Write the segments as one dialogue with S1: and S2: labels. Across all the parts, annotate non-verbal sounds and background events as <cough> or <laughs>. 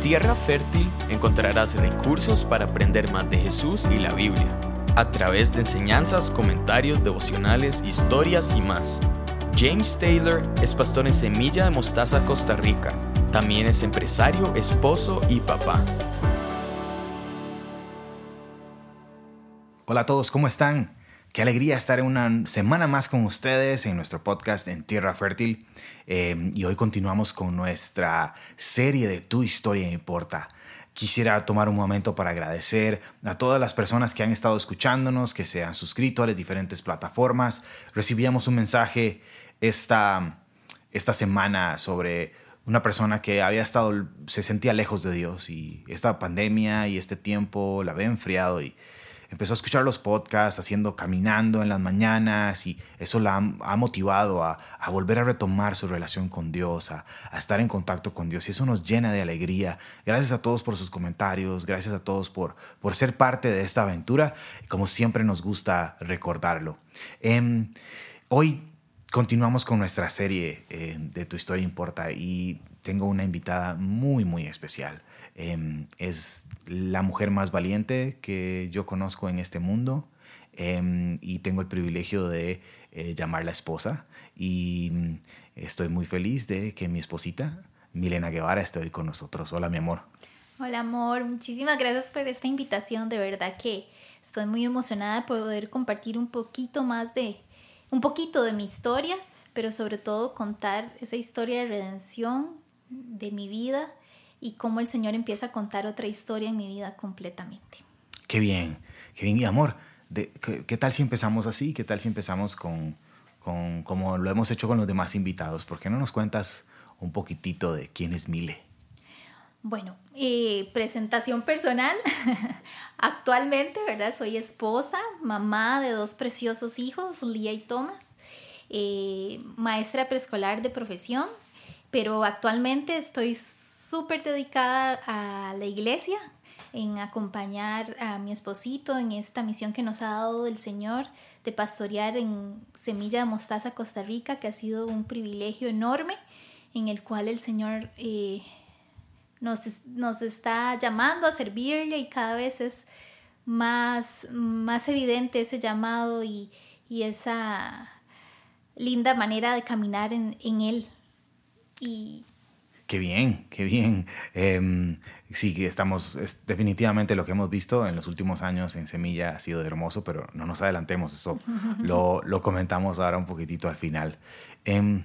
S1: Tierra Fértil encontrarás recursos para aprender más de Jesús y la Biblia, a través de enseñanzas, comentarios, devocionales, historias y más. James Taylor es pastor en Semilla de Mostaza, Costa Rica. También es empresario, esposo y papá.
S2: Hola a todos, ¿cómo están? Qué alegría estar una semana más con ustedes en nuestro podcast en Tierra Fértil. Eh, y hoy continuamos con nuestra serie de Tu historia importa. Quisiera tomar un momento para agradecer a todas las personas que han estado escuchándonos, que se han suscrito a las diferentes plataformas. Recibíamos un mensaje esta, esta semana sobre una persona que había estado, se sentía lejos de Dios y esta pandemia y este tiempo la había enfriado y empezó a escuchar los podcasts, haciendo, caminando en las mañanas y eso la ha, motivado a, volver a retomar su relación con Dios, a, estar en contacto con Dios y eso nos llena de alegría. Gracias a todos por sus comentarios, gracias a todos por, ser parte de esta aventura, como siempre nos gusta recordarlo. Em, hoy continuamos con nuestra serie eh, de Tu historia importa y tengo una invitada muy, muy especial. Em, es la mujer más valiente que yo conozco en este mundo em, y tengo el privilegio de eh, llamarla esposa y mm, estoy muy feliz de que mi esposita, Milena Guevara, esté hoy con nosotros. Hola, mi amor.
S3: Hola, amor. Muchísimas gracias por esta invitación. De verdad que estoy muy emocionada de poder compartir un poquito más de, un poquito de mi historia, pero sobre todo contar esa historia de redención de mi vida y cómo el Señor empieza a contar otra historia en mi vida completamente.
S2: Qué bien, qué bien. Y amor, de, ¿qué, tal si empezamos así? ¿Qué tal si empezamos con, con, como lo hemos hecho con los demás invitados? ¿Por qué no nos cuentas un poquitito de quién es Mile?
S3: Bueno, eh, presentación personal. <laughs> Actualmente, ¿verdad? Soy esposa, mamá de dos preciosos hijos, Lía y Thomas, eh, maestra preescolar de profesión, pero actualmente estoy súper dedicada a la iglesia, en acompañar a mi esposito en esta misión que nos ha dado el Señor de pastorear en Semilla de Mostaza, Costa Rica, que ha sido un privilegio enorme, en el cual el Señor eh, nos, nos, está llamando a servirle y cada vez es más, más evidente ese llamado y, y esa linda manera de caminar en, en Él. Y
S2: Qué bien, qué bien. Eh, sí, estamos, definitivamente lo que hemos visto en los últimos años en Semilla ha sido hermoso, pero no nos adelantemos, eso <laughs> lo, lo comentamos ahora un poquitito al final. Em,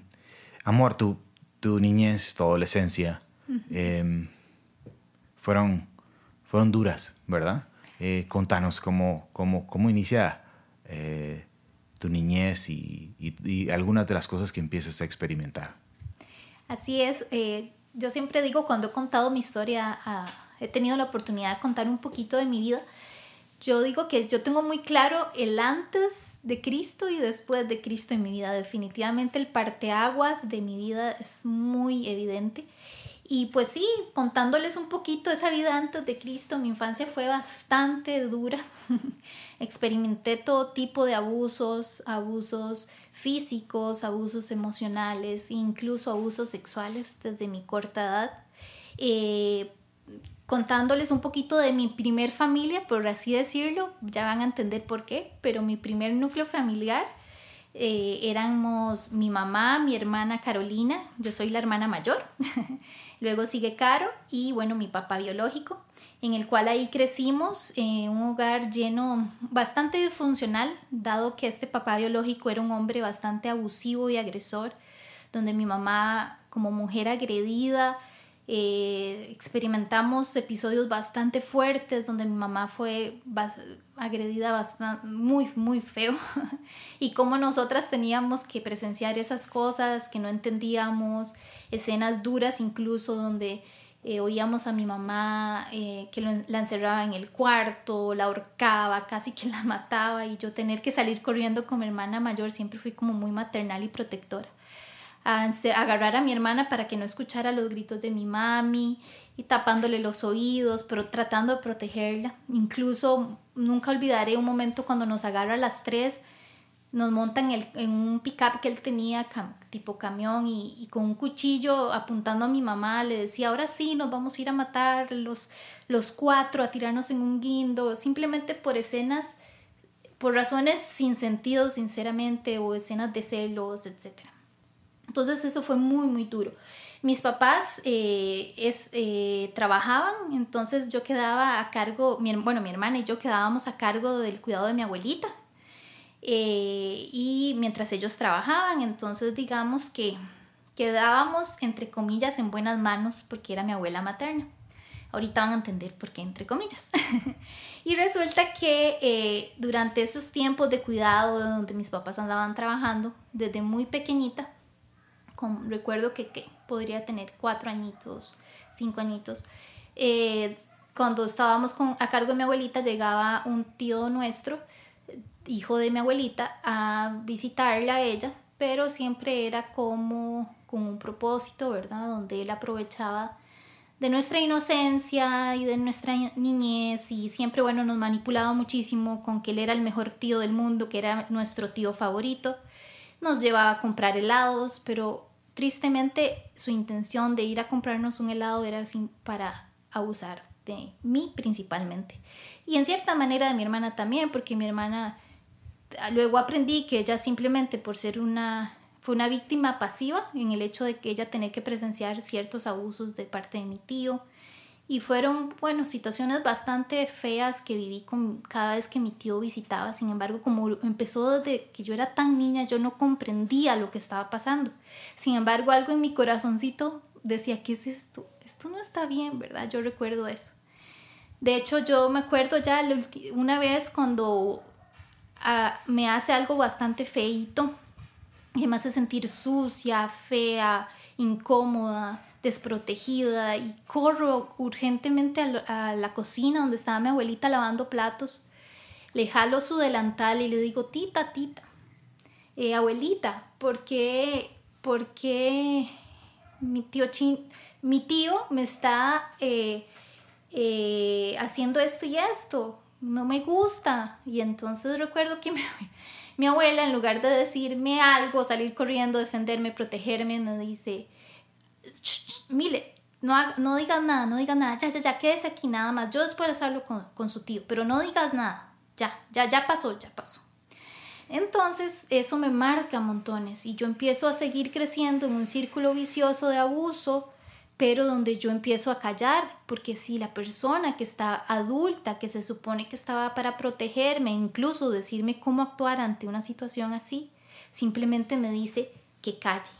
S2: amor, tu, tu niñez, tu adolescencia, em, fueron, fueron duras, ¿verdad? Eh, contanos cómo, cómo, cómo inicia eh, tu niñez y, y algunas de las cosas que empiezas a experimentar.
S3: Así es, eh, yo siempre digo cuando he contado mi historia, ah, he tenido la oportunidad de contar un poquito de mi vida, yo digo que yo tengo muy claro el antes de Cristo y después de Cristo en mi vida. Definitivamente el parteaguas de mi vida es muy evidente. Y pues sí, contándoles un poquito esa vida antes de Cristo, mi infancia fue bastante dura. <laughs> Experimenté todo tipo de abusos, abusos físicos, abusos emocionales, incluso abusos sexuales desde mi corta edad. Eh, contándoles un poquito de mi primer familia, por así decirlo, ya van a entender por qué, pero mi primer núcleo familiar eh, éramos mi mamá, mi hermana Carolina, yo soy la hermana mayor, <laughs> luego sigue Caro y bueno, mi papá biológico, en el cual ahí crecimos en un hogar lleno, bastante disfuncional, dado que este papá biológico era un hombre bastante abusivo y agresor, donde mi mamá como mujer agredida, eh, experimentamos episodios bastante fuertes donde mi mamá fue agredida bastante, muy, muy feo. <laughs> y como nosotras teníamos que presenciar esas cosas que no entendíamos, escenas duras incluso donde eh, oíamos a mi mamá eh, que la encerraba en el cuarto, la ahorcaba, casi que la <laughs> mataba y yo tener que salir corriendo con mi hermana mayor siempre fui como muy maternal y protectora a agarrar a mi hermana para que no escuchara los gritos de mi mami y tapándole los oídos, pero tratando de protegerla. Incluso nunca olvidaré un momento cuando nos agarra a las tres nos montan en, en un pickup que él tenía tipo camión y, con un cuchillo apuntando a mi mamá le decía, ahora sí, nos vamos a ir a matar los, los cuatro, a tirarnos en un guindo, simplemente por escenas, por razones sin sentido, sinceramente, o escenas de celos, etc. Entonces eso fue muy, muy duro. Mis papás eh, es, eh, trabajaban, entonces yo quedaba a cargo, bueno, mi hermana y yo quedábamos a cargo del cuidado de mi abuelita. Eh, y mientras ellos trabajaban, entonces digamos que quedábamos, entre comillas, en buenas manos porque era mi abuela materna. Ahorita van a entender por qué, entre comillas. <laughs> y resulta que durante esos tiempos de cuidado donde mis papás andaban trabajando, desde muy pequeñita, recuerdo que, podría tener cuatro añitos, cinco añitos. Eh, cuando estábamos con, a cargo de mi abuelita, llegaba un tío nuestro, hijo de mi abuelita, a visitarla a ella, pero siempre era como con un propósito, ¿verdad? Donde él aprovechaba de nuestra inocencia y de nuestra niñez y siempre, bueno, nos manipulaba muchísimo con que él era el mejor tío del mundo, que era nuestro tío favorito. Nos llevaba a comprar helados, pero Tristemente, su intención de ir a comprarnos un helado era para abusar de mí principalmente. Y en cierta manera de mi hermana también, porque mi hermana luego aprendí que ella simplemente por ser una fue una víctima pasiva en el hecho de que ella tenía que presenciar ciertos abusos de parte de mi tío y fueron, bueno, situaciones bastante feas que viví con cada vez que mi tío visitaba. Sin embargo, como empezó desde que yo era tan niña, yo no comprendía lo que estaba pasando. Sin embargo, algo en mi corazoncito decía, ¿qué es esto? Esto no está bien, ¿verdad? Yo recuerdo eso. De hecho, yo me acuerdo ya una vez cuando ah, me hace algo bastante feito, y me hace sentir sucia, fea, incómoda desprotegida y corro urgentemente a, la cocina donde estaba mi abuelita lavando platos. Le jalo su delantal y le digo, tita, tita, eh, abuelita, ¿por qué, mi, tío mi tío me está eh, eh, haciendo esto y esto? No me gusta. Y entonces recuerdo que <laughs> mi abuela, en lugar de decirme algo, salir corriendo, defenderme, protegerme, me dice, mire, no, no digas nada, no digas nada, ya, ya, ya, quédese aquí nada más. Yo después hablo con, con su tío, pero no digas nada, ya, ya, ya pasó, ya pasó. Entonces eso me marca montones y yo empiezo a seguir creciendo en un círculo vicioso de abuso, pero donde yo empiezo a callar, porque si la persona que está adulta, que se supone que estaba para protegerme, incluso decirme cómo actuar ante una situación así, simplemente me dice que calle.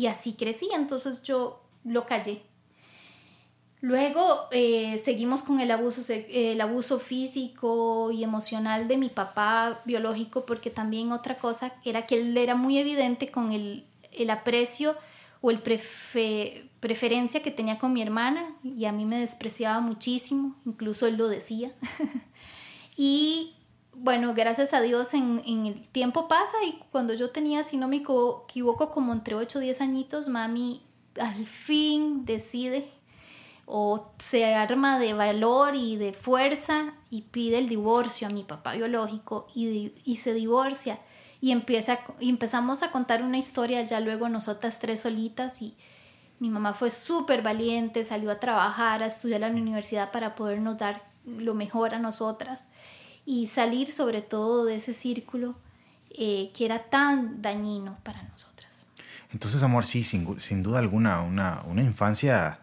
S3: Y así crecí, entonces yo lo callé. Luego eh, seguimos con el abuso, el abuso físico y emocional de mi papá biológico, porque también otra cosa era que él era muy evidente con el, el aprecio o el preferencia que tenía con mi hermana y a mí me despreciaba muchísimo, incluso él lo decía. <laughs> y bueno, gracias a Dios en, el tiempo pasa y cuando yo tenía, si no me equivoco, como entre 8 o 10 añitos, mami al fin decide o se arma de valor y de fuerza y pide el divorcio a mi papá biológico y, y se divorcia y, empieza, y empezamos a contar una historia ya luego nosotras tres solitas y mi mamá fue súper valiente, salió a trabajar, a estudiar en la universidad para podernos dar lo mejor a nosotras y salir sobre todo de ese círculo eh, que era tan dañino para nosotras.
S2: Entonces, amor, sí, sin, sin duda alguna, una, una, infancia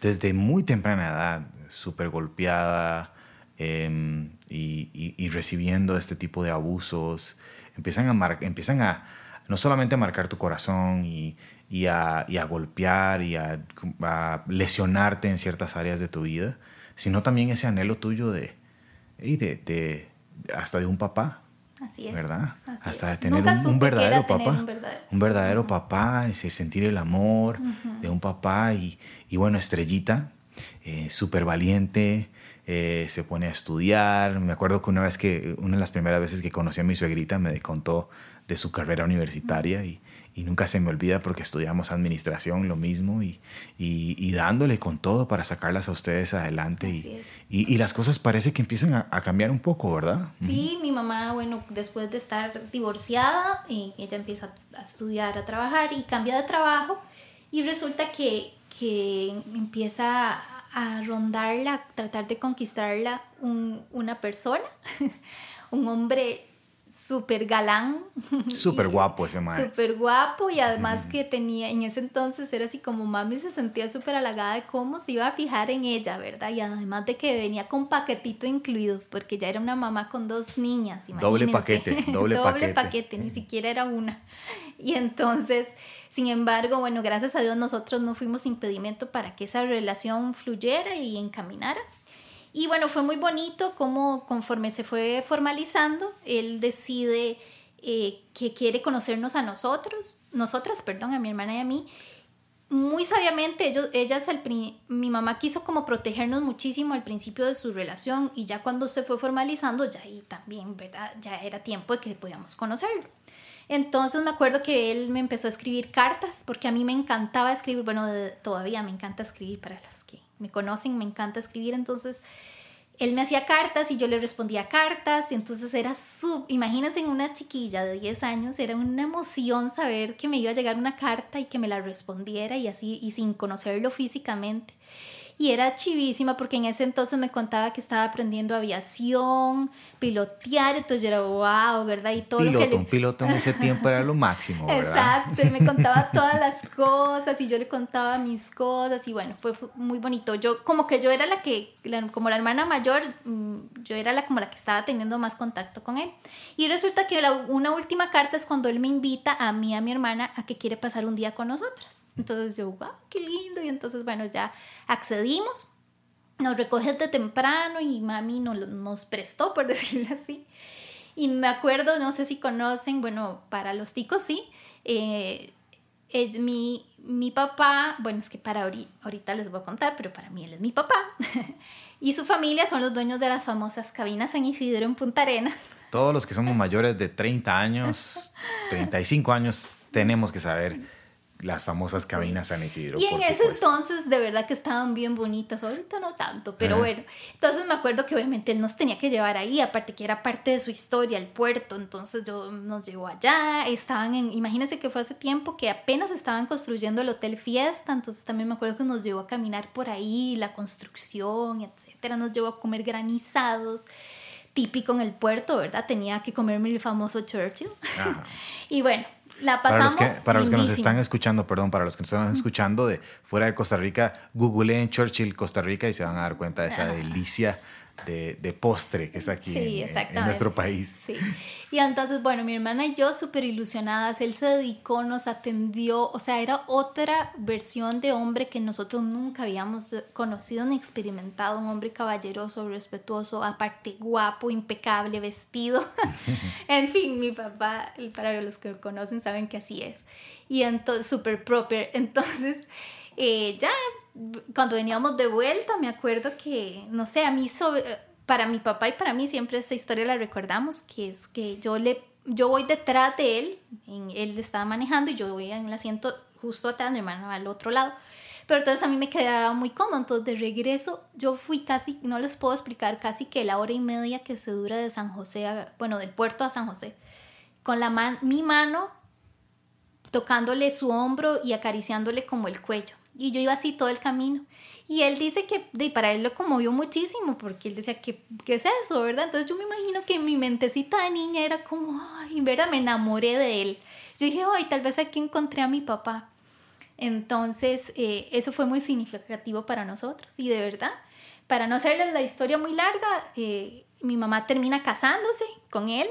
S2: desde muy temprana edad, súper golpeada em, y, y, recibiendo este tipo de abusos, empiezan a, empiezan a no solamente marcar tu corazón y, y, a, a, golpear y a, lesionarte en ciertas áreas de tu vida, sino también ese anhelo tuyo de, y de, hasta de un papá.
S3: Así es.
S2: ¿Verdad? hasta de tener un, verdadero papá. Un verdadero, papá, ese sentir el amor de un papá y, y bueno, estrellita, eh, súper valiente, eh, se pone a estudiar. Me acuerdo que una vez que, una de las primeras veces que conocí a mi suegrita me contó de su carrera universitaria y, y nunca se me olvida porque estudiamos administración, lo mismo, y, y, dándole con todo para sacarlas a ustedes adelante. Y, y, las cosas parece que empiezan a, cambiar un poco, ¿verdad?
S3: Sí, mi mamá, bueno, después de estar divorciada, y ella empieza a estudiar, a trabajar y cambia de trabajo y resulta que, que empieza a rondarla, tratar de conquistarla un, una persona, <laughs> un hombre súper galán.
S2: Súper <laughs> guapo ese man.
S3: Súper guapo y además que tenía, en ese entonces era así como mami se sentía súper halagada de cómo se iba a fijar en ella, ¿verdad? Y además de que venía con paquetito incluido, porque ya era una mamá con dos niñas.
S2: Doble paquete, <laughs> doble,
S3: doble paquete. ni siquiera era una. Y entonces, sin embargo, bueno, gracias a Dios nosotros no fuimos impedimento para que esa relación fluyera y encaminara. Y bueno, fue muy bonito como conforme se fue formalizando, él decide eh, que quiere conocernos a nosotros, nosotras, perdón, a mi hermana y a mí. Muy sabiamente, ellos, ellas, el, mi mamá quiso como protegernos muchísimo al principio de su relación y ya cuando se fue formalizando, ya ahí también, ¿verdad? Ya era tiempo de que podíamos conocerlo. Entonces me acuerdo que él me empezó a escribir cartas, porque a mí me encantaba escribir, bueno, todavía me encanta escribir para los que me conocen, me encanta escribir, entonces él me hacía cartas y yo le respondía cartas, y entonces era su, imagínense en una chiquilla de 10 años, era una emoción saber que me iba a llegar una carta y que me la respondiera y así, y sin conocerlo físicamente y era chivísima porque en ese entonces me contaba que estaba aprendiendo aviación, pilotear, entonces yo era wow, ¿verdad? Y todo
S2: piloto, un piloto en ese tiempo era lo máximo, ¿verdad?
S3: Exacto, y me contaba <laughs> todas las cosas y yo le contaba mis cosas y bueno, fue muy bonito. Yo como que yo era la que, como la hermana mayor, mm, yo era la como la que estaba teniendo más contacto con él. Y resulta que una última carta es cuando él me invita a mí, a mi hermana, a que quiere pasar un día con nosotras. Entonces yo, wow, qué lindo. Y entonces, bueno, ya accedimos. Nos recoge de temprano y mami nos, nos prestó, por <laughs> decirlo así. Y me acuerdo, no sé si conocen, bueno, para los ticos sí, eh, es mi, mi papá, bueno, es que para ahorita, ahorita les voy a contar, pero para mí él es mi papá. <laughs> y su familia son los dueños de las famosas cabinas San Isidro en Punta Arenas.
S2: Todos los que somos mayores de 30 años, 35 años, tenemos que saber las famosas cabinas San Isidro.
S3: Y en ese entonces de verdad que estaban bien bonitas, ahorita no tanto, pero bueno, entonces me acuerdo que obviamente él nos tenía que llevar ahí, aparte que era parte de su historia, el puerto, entonces yo nos llevó allá, estaban en, imagínense que fue hace tiempo que apenas estaban construyendo el Hotel Fiesta, entonces también me acuerdo que nos llevó a caminar por ahí, la construcción, etcétera, nos llevó a comer granizados típico en el puerto, ¿verdad? Tenía que comerme el famoso Churchill. <laughs> y bueno, la pasamos
S2: para los que, para los que nos están escuchando, perdón, para los que nos están escuchando de fuera de Costa Rica, googleen Churchill Costa Rica y se van a dar cuenta de esa <laughs> delicia de, postre que es aquí en, nuestro país.
S3: Sí. Y entonces, bueno, mi hermana y yo súper ilusionadas, él se dedicó, nos atendió, o sea, era otra versión de hombre que nosotros nunca habíamos conocido ni experimentado, un hombre caballeroso, respetuoso, aparte guapo, impecable, vestido. <laughs> en fin, mi papá, para los que lo conocen, saben que así es. Y entonces, súper proper. Entonces, eh, ya cuando veníamos de vuelta, me acuerdo que, no sé, a mí, para mi papá y para mí siempre esta historia la recordamos, que es que yo, le, yo voy detrás de él, en, él estaba manejando y yo voy en el asiento justo atrás, mi hermano al otro lado. Pero entonces a mí me quedaba muy cómodo, entonces de regreso yo fui casi, no les puedo explicar, casi que la hora y media que se dura de San José, a, bueno, del puerto a San José, con la mi mano tocándole su hombro y acariciándole como el cuello. Y yo iba así todo el camino. Y él dice que de, para él lo conmovió muchísimo porque él decía, ¿qué, ¿qué es eso, verdad? Entonces yo me imagino que mi mentecita de niña era como, ay, verdad, me enamoré de él. Yo dije, ay, tal vez aquí encontré a mi papá. Entonces, eh, eso fue muy significativo para nosotros. Y de verdad, para no hacerles la historia muy larga, eh, mi mamá termina casándose con él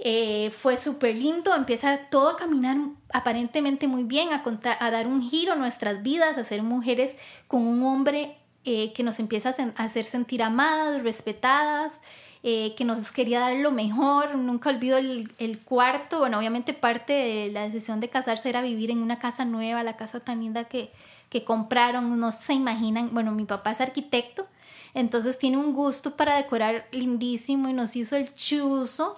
S3: eh, fue súper lindo, empieza todo a caminar aparentemente muy bien, a, dar un giro a nuestras vidas, a ser mujeres con un hombre eh, que nos empieza a, hacer sentir amadas, respetadas, eh, que nos quería dar lo mejor. Nunca olvido el, el, cuarto, bueno, obviamente parte de la decisión de casarse era vivir en una casa nueva, la casa tan linda que, que compraron, no se imaginan, bueno, mi papá es arquitecto Entonces tiene un gusto para decorar lindísimo y nos hizo el chuzo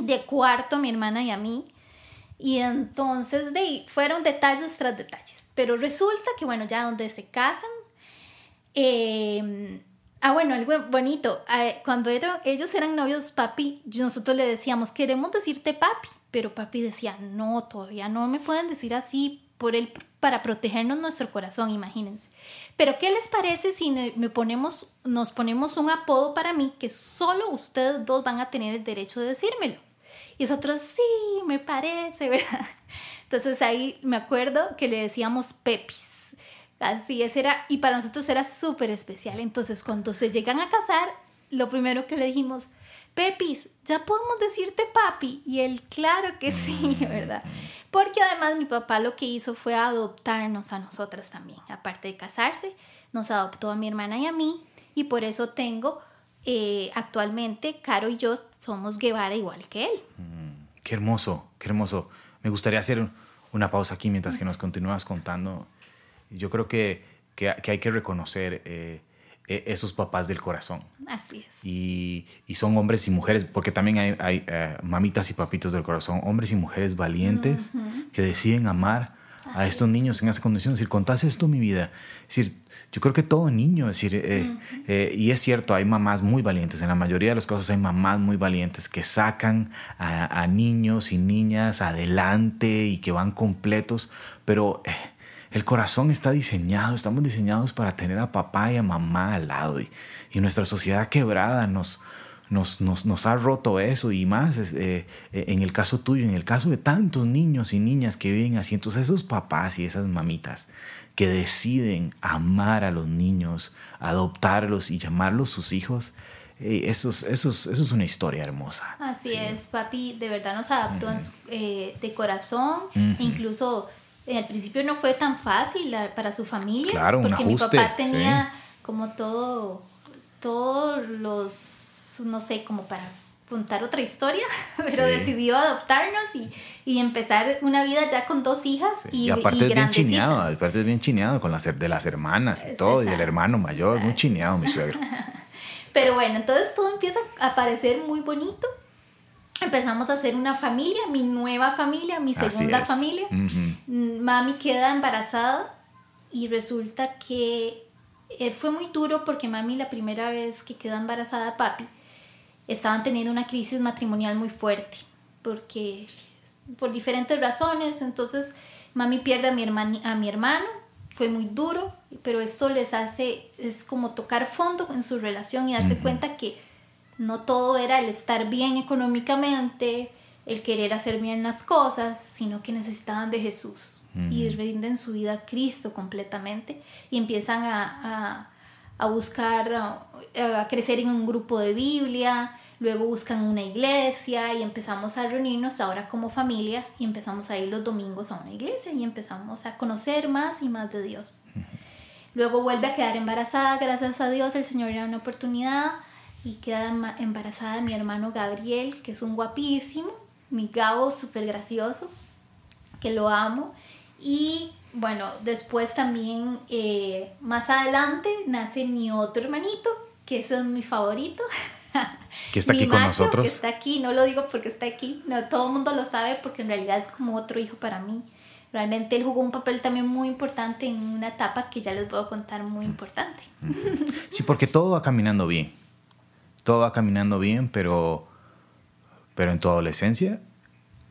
S3: de cuarto mi hermana y a mí. Y entonces de fueron detalles tras detalles. Pero resulta que, bueno, ya donde se casan, eh, ah, bueno, algo bonito, eh, cuando ellos eran novios, papi, nosotros le decíamos, queremos decirte papi, pero papi decía, no, todavía no me pueden decir así por él para protegernos nuestro corazón, imagínense. Pero ¿qué les parece si me ponemos, nos ponemos un apodo para mí que solo ustedes dos van a tener el derecho de decírmelo? Y nosotros, sí, me parece, <laughs> ¿verdad? Entonces ahí me acuerdo que le decíamos Pepis. Así es, era, y para nosotros era súper especial. Entonces cuando se llegan a casar, lo primero que le dijimos, Pepis, ya podemos decirte papi. Y él, claro que sí. <laughs> ¿verdad? Porque además mi papá lo que hizo fue adoptarnos a nosotras también. Aparte de casarse, nos adoptó a mi hermana y a mí. Y por eso tengo eh, actualmente, Caro y yo somos Guevara igual que él.
S2: Mm, qué hermoso, qué hermoso. Me gustaría hacer una pausa aquí mientras que nos continúas contando. Yo creo que, que, hay que reconocer eh, e, esos papás del corazón.
S3: Así es.
S2: Y, y, son hombres y mujeres, porque también hay, hay eh, mamitas y papitos del corazón, hombres y mujeres valientes que deciden amar a estos niños en esa condición. Es decir, contás esto mi vida. Es decir, yo creo que todo niño, es decir, eh, eh, y es cierto, hay mamás muy valientes. En la mayoría de los casos hay mamás muy valientes que sacan a, niños y niñas adelante y que van completos, pero eh, el corazón está diseñado, estamos diseñados para tener a papá y a mamá al lado. Y, y nuestra sociedad quebrada nos, nos, nos, nos, ha roto eso y más eh, eh, en el caso tuyo, en el caso de tantos niños y niñas que viven así. Entonces esos papás y esas mamitas que deciden amar a los niños, adoptarlos y llamarlos sus hijos, eh, eso, es, eso, eso, es, una historia hermosa.
S3: Así es, papi de verdad nos adoptó de corazón, incluso al principio no fue tan fácil para su familia,
S2: claro, porque
S3: mi papá tenía como todo, todos los no sé, como para contar otra historia, <laughs> pero decidió adoptarnos y, y, empezar una vida ya con dos hijas y,
S2: y aparte es bien chineado, aparte es bien chineado con las de las hermanas y todo, y del hermano mayor, muy chineado mi suegro. <laughs>
S3: pero bueno, entonces todo empieza a parecer muy bonito. Empezamos a hacer una familia, mi nueva familia, mi segunda familia. Mami queda embarazada y resulta que eh, fue muy duro porque mami la primera vez que queda embarazada papi estaban teniendo una crisis matrimonial muy fuerte, porque por diferentes razones, entonces mami pierde a mi, a mi hermano, fue muy duro, pero esto les hace, es como tocar fondo en su relación y darse cuenta que no todo era el estar bien económicamente, el querer hacer bien las cosas, sino que necesitaban de Jesús. Y rinden su vida a Cristo completamente y empiezan a a buscar, a, crecer en un grupo de Biblia, luego buscan una iglesia y empezamos a reunirnos ahora como familia y empezamos a ir los domingos a una iglesia y empezamos a conocer más y más de Dios. Luego vuelve a quedar embarazada, gracias a Dios el Señor le da una oportunidad y queda embarazada de mi hermano Gabriel, que es un guapísimo, mi Gabo súper gracioso, que lo amo. Y bueno, después también, eh, más adelante, nace mi otro hermanito, que ese es mi favorito. <laughs>
S2: Que está aquí con nosotros.
S3: Que está aquí, no lo digo porque está aquí, no, todo el mundo lo sabe porque en realidad es como otro hijo para mí. Realmente él jugó un papel también muy importante en una etapa que ya les a contar muy importante. <laughs>
S2: Sí, porque todo va caminando bien. Todo va caminando bien, pero, pero en tu adolescencia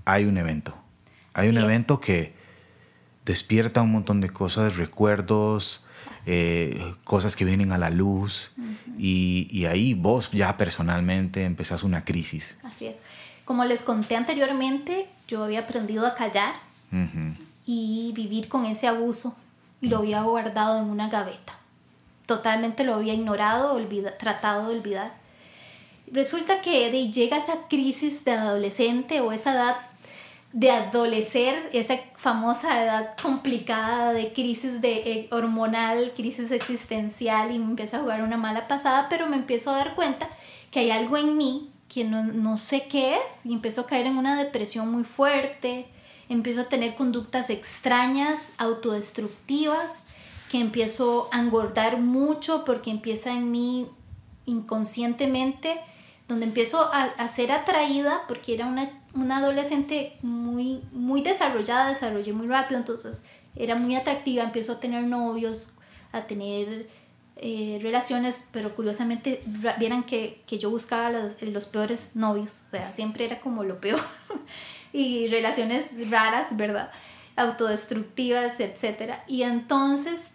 S2: hay un evento. Hay un evento que, despierta un montón de cosas, recuerdos, eh, cosas que vienen a la luz y, ahí vos ya personalmente empezás una crisis.
S3: Así es. Como les conté anteriormente, yo había aprendido a callar y vivir con ese abuso y lo había guardado en una gaveta. Totalmente lo había ignorado, tratado de olvidar. Resulta que de, llega esa crisis de adolescente o esa edad de adolecer, esa famosa edad complicada de crisis de, eh, hormonal, crisis existencial y me empieza a jugar una mala pasada, pero me empiezo a dar cuenta que hay algo en mí que no, no sé qué es y empiezo a caer en una depresión muy fuerte, empiezo a tener conductas extrañas, autodestructivas que empiezo a engordar mucho porque empieza en mí inconscientemente, donde empiezo a, a ser atraída porque era una, una, adolescente muy, muy desarrollada, desarrollé muy rápido, entonces era muy atractiva, empiezo a tener novios, a tener eh, relaciones, pero curiosamente vieran que, que yo buscaba los, los, peores novios, o sea, siempre era como lo peor, <laughs> y relaciones raras, ¿verdad? Autodestructivas, etc. Y entonces,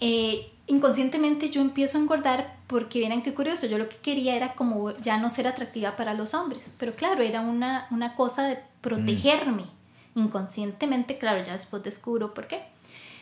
S3: eh, inconscientemente yo empiezo a engordar porque vieran qué curioso, yo lo que quería era como ya no ser atractiva para los hombres, pero claro, era una, una cosa de protegerme. Inconscientemente, claro, ya después descubro por qué.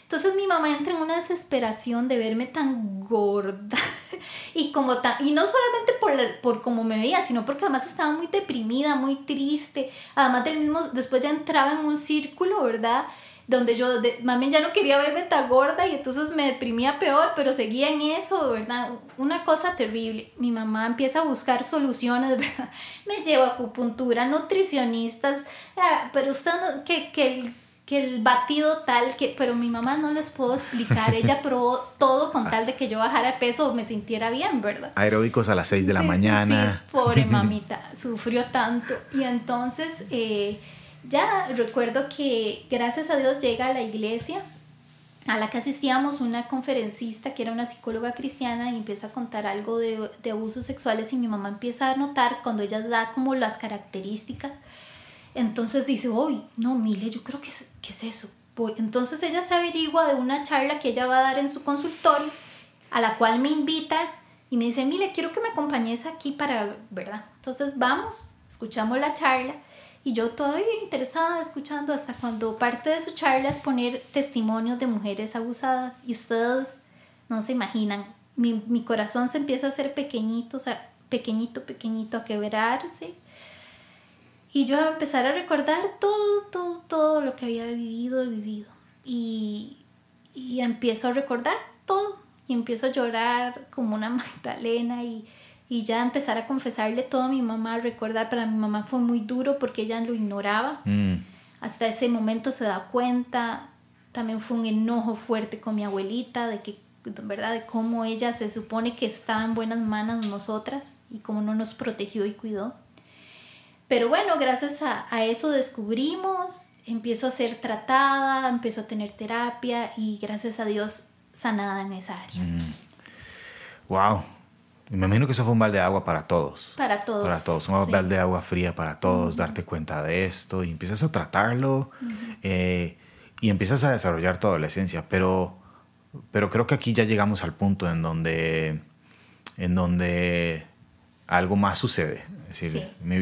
S3: Entonces mi mamá entra en una desesperación de verme tan gorda <laughs> y como tan, y no solamente por, por cómo me veía, sino porque además estaba muy deprimida, muy triste. Además del mismo, después ya entraba en un círculo, ¿verdad? Donde yo, de, mami ya no quería verme tan gorda y entonces me deprimía peor, pero seguía en eso, ¿verdad? Una cosa terrible. Mi mamá empieza a buscar soluciones, <laughs> ¿verdad? Me lleva a acupuntura, nutricionistas, ah, pero usted, que, que que el batido tal que, pero mi mamá no les puedo explicar, <laughs> ella probó todo con tal de que yo bajara peso o me sintiera bien, ¿verdad?
S2: Aeróbicos a las 6 de la mañana.
S3: Sí, pobre <laughs> mamita, sufrió tanto. Y entonces eh, ya recuerdo que gracias a Dios llega a la iglesia a la que asistíamos una conferencista que era una psicóloga cristiana y empieza a contar algo de, de abusos sexuales y mi mamá empieza a notar cuando ella da como las características entonces dice, uy, no, Mile, yo creo que es, ¿qué es eso? Entonces ella se averigua de una charla que ella va a dar en su consultorio, a la cual me invita y me dice, Mile, quiero que me acompañes aquí para, ¿verdad? Entonces vamos, escuchamos la charla y yo todavía interesada escuchando hasta cuando parte de su charla es poner testimonios de mujeres abusadas y ustedes no se imaginan, mi, mi corazón se empieza a hacer pequeñito, o sea, pequeñito, pequeñito, a quebrarse y yo a empezar a recordar todo, todo, todo lo que había vivido vivido. Y, y empiezo a recordar todo. Y empiezo a llorar como una <laughs> Magdalena y, y ya empezar a confesarle todo a mi mamá, recordar, para mi mamá fue muy duro porque ella lo ignoraba. Mm. Hasta ese momento se da cuenta. También fue un enojo fuerte con mi abuelita de que, ¿verdad? De cómo ella se supone que estaba en buenas manos nosotras y cómo no nos protegió y cuidó. Pero bueno, gracias a, a, eso descubrimos, empiezo a ser tratada, empiezo a tener terapia y gracias a Dios sanada en esa área.
S2: Wow. Me imagino que eso fue un balde de agua para todos.
S3: Para todos.
S2: Para todos. Un balde de agua fría para todos, darte cuenta de esto y empiezas a tratarlo eh, y empiezas a desarrollar tu adolescencia. Pero, pero creo que aquí ya llegamos al punto en donde, en donde algo más sucede decir, mi,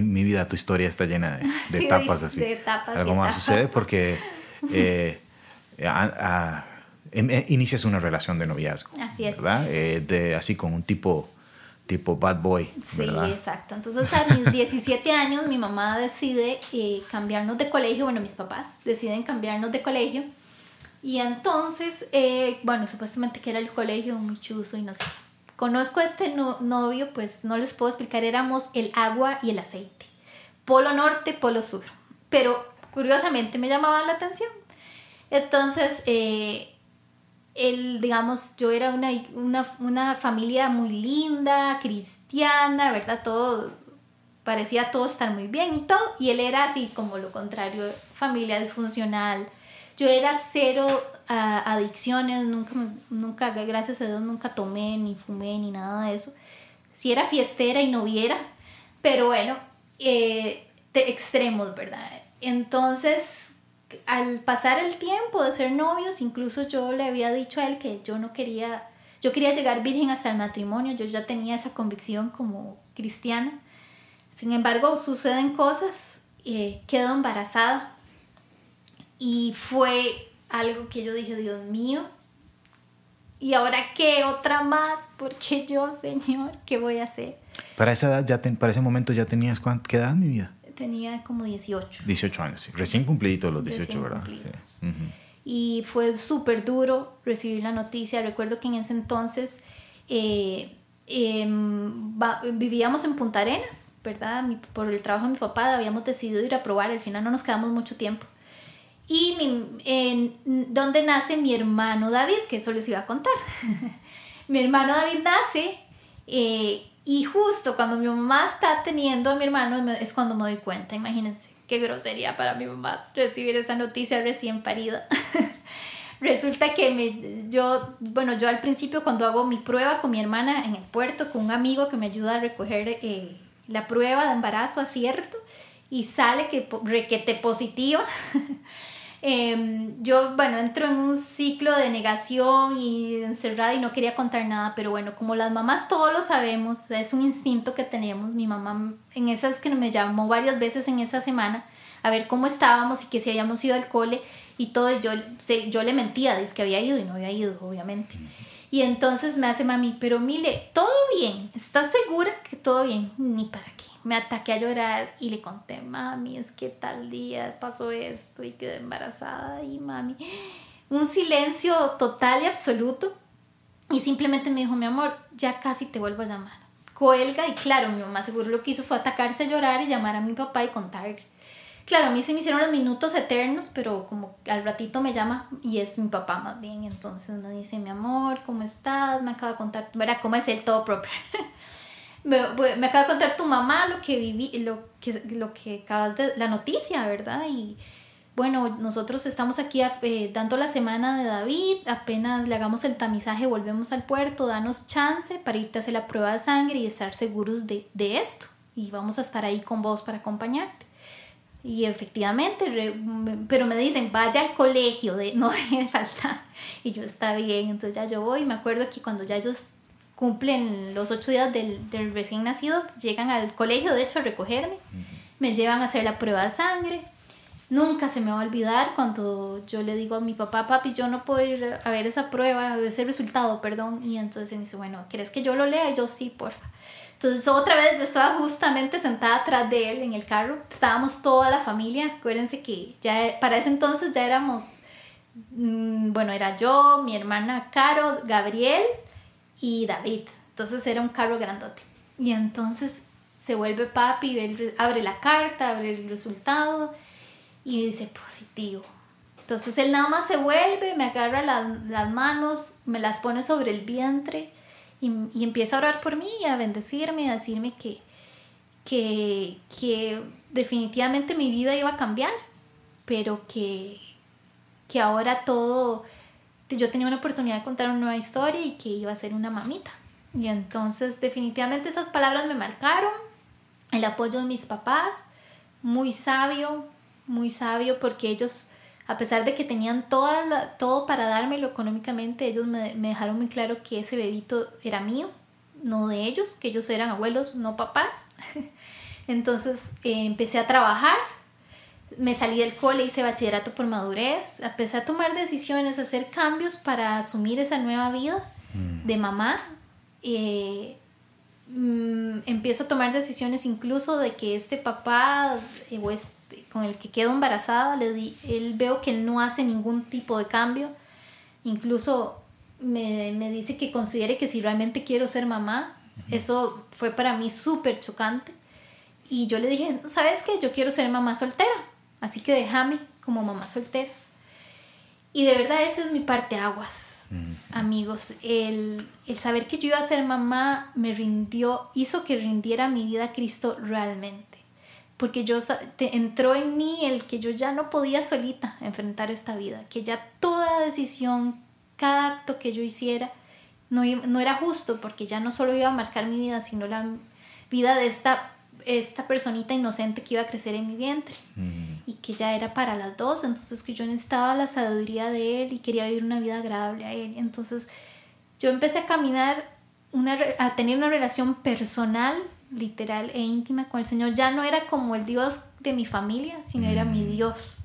S2: mi, vida, tu historia está llena de, <laughs> etapas así. Algo más sucede porque <laughs> eh, em, eh, inicias una relación de noviazgo. Así es. ¿Verdad? Eh, de, así con un tipo tipo bad boy.
S3: Sí, exacto. Entonces a mis 17 años mi mamá decide cambiarnos de colegio, bueno, mis papás deciden cambiarnos de colegio. Y entonces, bueno, supuestamente que era el colegio muy chuzo y no sé Conozco a este novio, pues no les puedo explicar, éramos el agua y el aceite. Polo norte, polo sur. Pero curiosamente me llamaba la atención. Entonces, eh, él, digamos, yo era una, una, una, familia muy linda, cristiana, ¿verdad? Todo, parecía todo estar muy bien y todo. Y él era así como lo contrario, familia disfuncional. Yo era cero adicciones, nunca, nunca, gracias a Dios, nunca tomé, ni fumé, ni nada de eso. Si era fiestera y no viera, pero bueno, eh, extremos, ¿verdad? Entonces, al pasar el tiempo de ser novios, incluso yo le había dicho a él que yo no quería, yo quería llegar virgen hasta el matrimonio, yo ya tenía esa convicción como cristiana. Sin embargo, suceden cosas, eh, quedo embarazada y fue algo que yo dije, Dios mío, ¿y ahora qué? ¿Otra más? Porque yo, Señor, ¿qué voy a hacer?
S2: Para esa edad, ya para ese momento ya tenías, ¿qué edad, mi vida?
S3: Tenía como 18.
S2: 18 años, sí. Recién cumpliditos los 18, ¿verdad?
S3: Sí. Y fue súper duro recibir la noticia. Recuerdo que en ese entonces eh, em, vivíamos en Punta Arenas, ¿verdad? por el trabajo de mi papá habíamos decidido ir a probar. Al final no nos quedamos mucho tiempo. y en, donde nace mi hermano David, que eso les iba a contar. <laughs> mi hermano David nace eh, y justo cuando mi mamá está teniendo a mi hermano es cuando me doy cuenta, imagínense, qué grosería para mi mamá recibir esa noticia recién parida. <laughs> Resulta que me, yo, bueno, yo al principio cuando hago mi prueba con mi hermana en el puerto, con un amigo que me ayuda a recoger eh, la prueba de embarazo, acierto, y sale que requete positiva. <laughs> Em, yo, bueno, entro en un ciclo de negación y encerrada y no quería contar nada, pero bueno, como las mamás todos lo sabemos, es un instinto que tenemos. Mi mamá en esas que me llamó varias veces en esa semana a ver cómo estábamos y que si habíamos ido al cole y todo, yo, yo le mentía, dice que había ido y no había ido, obviamente. Y entonces me hace mami, pero Mile, todo bien, ¿estás segura que todo bien? Ni para qué me ataqué a llorar y le conté, mami, es que tal día pasó esto y quedé embarazada y mami, un silencio total y absoluto. Y simplemente me dijo, mi amor, ya casi te vuelvo a llamar. Cuelga y claro, mi mamá seguro lo que hizo fue atacarse a llorar y llamar a mi papá y contarle. Claro, a mí se me hicieron los minutos eternos, pero como al ratito me llama y es mi papá más bien. Entonces me dice, mi amor, ¿cómo estás? Me acaba de contar, verá cómo es el todo propio. <laughs> me, me acaba de contar tu mamá lo que viví, lo que, lo que acabas de, la noticia, ¿verdad? Y bueno, nosotros estamos aquí eh, dando la semana de David, apenas le hagamos el tamizaje, volvemos al puerto, danos chance para irte a hacer la prueba de sangre y estar seguros de, de esto. Y vamos a estar ahí con vos para acompañarte. Y efectivamente, pero me dicen, vaya al colegio, de, no <laughs> deje falta Y yo, está bien, entonces ya yo voy. Me acuerdo que cuando ya ellos cumplen los ocho días del, recién nacido, llegan al colegio, de hecho, a recogerme, me llevan a hacer la prueba de sangre. Nunca se me va a olvidar cuando yo le digo a mi papá, papi, yo no puedo ir a ver esa prueba, ese resultado, perdón. Y entonces me dice, bueno, ¿quieres que yo lo lea? Y yo sí, porfa. Entonces otra vez yo estaba justamente sentada atrás de él en el carro. Estábamos toda la familia. Acuérdense que ya para ese entonces ya éramos, mm, bueno, era yo, mi hermana Caro, Gabriel, y David. Entonces era un carro grandote. Y entonces se vuelve papi, abre la carta, abre el resultado y dice positivo. Entonces él nada más se vuelve, me agarra las manos, me las pone sobre el vientre y, empieza a orar por mí a bendecirme, a decirme que, que, que definitivamente mi vida iba a cambiar, pero que, que ahora todo yo tenía una oportunidad de contar una nueva historia y que iba a ser una mamita. Y entonces definitivamente esas palabras me marcaron, el apoyo de mis papás, muy sabio, muy sabio porque ellos, a pesar de que tenían toda todo para dármelo económicamente, ellos me, dejaron muy claro que ese bebito era mío, no de ellos, que ellos eran abuelos, no papás. <laughs> Entonces eh, empecé a trabajar me salí del cole, hice bachillerato por madurez, empecé a tomar decisiones, a hacer cambios para asumir esa nueva vida mm. de mamá. Eh, mm, empiezo a tomar decisiones incluso de que este papá eh, este, con el que quedo embarazada, le di, él veo que él no hace ningún tipo de cambio. Incluso me, me dice que considere que si realmente quiero ser mamá, eso fue para mí súper chocante. Y yo le dije, ¿sabes qué? Yo quiero ser mamá soltera. Así que déjame como mamá soltera. Y de verdad esa es mi parte aguas, amigos. El, el, saber que yo iba a ser mamá me rindió, hizo que rindiera mi vida a Cristo realmente. Porque yo te, entró en mí el que yo ya no podía solita enfrentar esta vida, que ya toda decisión, cada acto que yo hiciera, no, no era justo, porque ya no solo iba a marcar mi vida, sino la vida de esta esta personita inocente que iba a crecer en mi vientre y que ya era para las dos, entonces que yo necesitaba la sabiduría de él y quería vivir una vida agradable a él. Entonces yo empecé a caminar, una, a tener una relación personal, literal e íntima con el Señor. Ya no era como el Dios de mi familia, sino era mi Dios.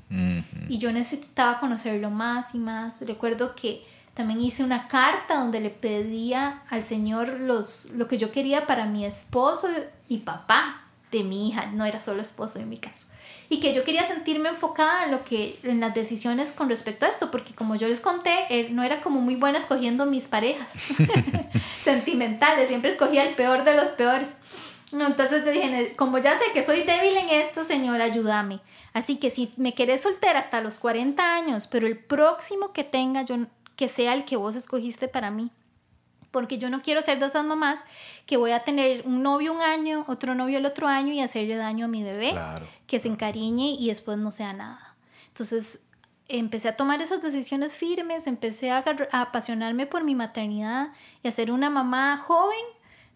S3: Y yo necesitaba conocerlo más y más. Recuerdo que también hice una carta donde le pedía al Señor los, lo que yo quería para mi esposo y papá de mi hija, no era solo esposo en mi caso. Y que yo quería sentirme enfocada en lo que en las decisiones con respecto a esto, porque como yo les conté, él no era como muy buena escogiendo mis parejas <laughs> <laughs> sentimentales, siempre escogía el peor de los peores. Entonces yo dije, como ya sé que soy débil en esto, Señor, ayúdame Así que si me querés soltera hasta los 40 años, pero el próximo que tenga, yo, que sea el que vos escogiste para mí. Porque yo no quiero ser de esas mamás que voy a tener un novio un año, otro novio el otro año y hacerle daño a mi bebé, que se encariñe y después no sea nada. Entonces, empecé a tomar esas decisiones firmes, empecé a, apasionarme por mi maternidad y a ser una mamá joven,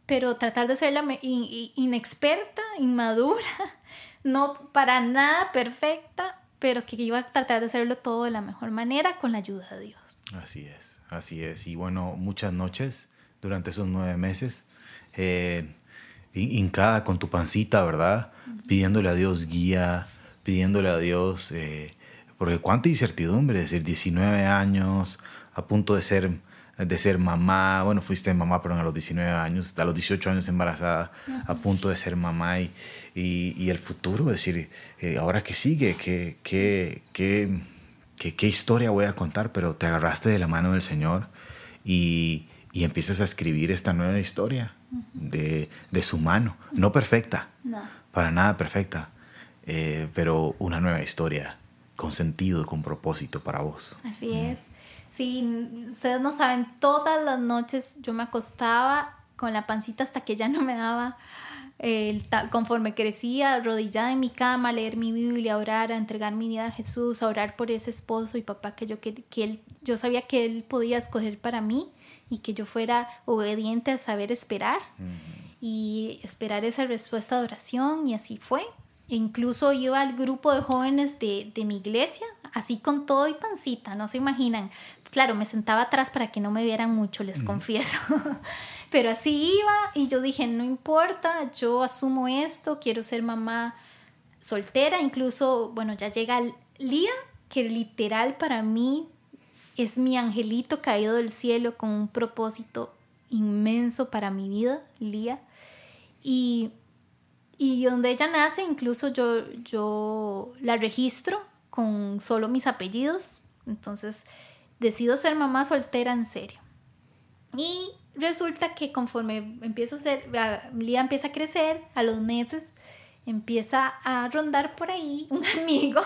S3: pero tratar de ser la inexperta, inmadura, <laughs> no para nada perfecta, pero que iba a tratar de hacerlo todo de la mejor manera con la ayuda de Dios.
S2: Así es, así es. Y bueno, muchas noches durante esos nueve meses, eh, hincada con tu pancita, ¿verdad? Pidiéndole a Dios guía, pidiéndole a Dios... Eh, porque cuánta incertidumbre, es decir, 19 años, a punto de ser, de ser mamá, bueno, fuiste mamá, pero a los 19 años, a los 18 años embarazada, a punto de ser mamá y, y, el futuro, es decir, eh, ahora qué sigue, ¿Qué, qué, qué, qué, historia voy a contar, pero te agarraste de la mano del Señor y, y empiezas a escribir esta nueva historia de, de, su mano, no perfecta, para nada perfecta, eh, pero una nueva historia con sentido, con propósito para vos.
S3: Así es. Sí, ustedes no saben, todas las noches yo me acostaba con la pancita hasta que ya no me daba, el, conforme crecía, arrodillada en mi cama, a leer mi Biblia, a orar, a entregar mi vida a Jesús, a orar por ese esposo y papá que yo, que, que él, yo sabía que él podía escoger para mí y que yo fuera obediente a saber esperar y esperar esa respuesta de oración y así fue. Incluso iba al grupo de jóvenes de, de, mi iglesia, así con todo y pancita, no se imaginan. Claro, me sentaba atrás para que no me vieran mucho, les confieso. <laughs> Pero así iba y yo dije, no importa, yo asumo esto, quiero ser mamá soltera. Incluso, bueno, ya llega Lía, que literal para mí es mi angelito caído del cielo con un propósito inmenso para mi vida, Lía. Y y donde ella nace, incluso yo, yo la registro con solo mis apellidos. Entonces, decido ser mamá soltera en serio. Y resulta que conforme empiezo a ser, Lía empieza a crecer, a los meses empieza a rondar por ahí un <laughs> amigo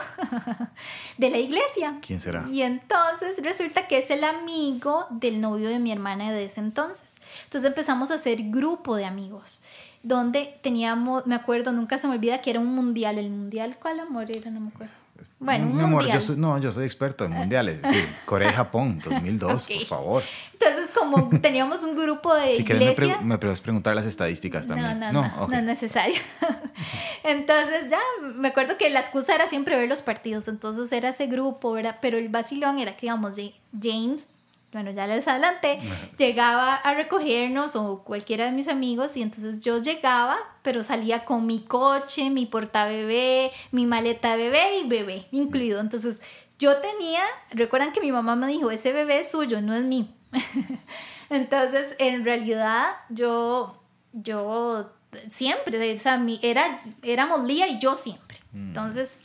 S3: de la iglesia.
S2: ¿Quién será?
S3: Y entonces resulta que es el amigo del novio de mi hermana de ese entonces. Entonces empezamos a hacer grupo de amigos donde teníamos, me acuerdo, nunca se me olvida que era un mundial. ¿El mundial cuál amor era? No me acuerdo. Bueno, un mundial.
S2: yo soy, no, yo soy experto en mundiales. Sí, <laughs> Corea Japón, 2002, por favor.
S3: Entonces, como teníamos un grupo de si iglesia...
S2: me, me puedes preguntar las estadísticas también.
S3: No, no, no, no, es necesario. <laughs> Entonces, ya, me acuerdo que la excusa era siempre ver los partidos. Entonces, era ese grupo, ¿verdad? Pero el vacilón era que, digamos, James bueno, ya les adelanté, llegaba a recogernos o cualquiera de mis amigos y entonces yo llegaba, pero salía con mi coche, mi portabebé, mi maleta de bebé y bebé incluido. Entonces yo tenía, recuerdan que mi mamá me dijo, ese bebé es suyo, no es mío. <laughs> entonces en realidad yo, yo siempre, o sea, mi, era, éramos Lía y yo siempre. Mm. Entonces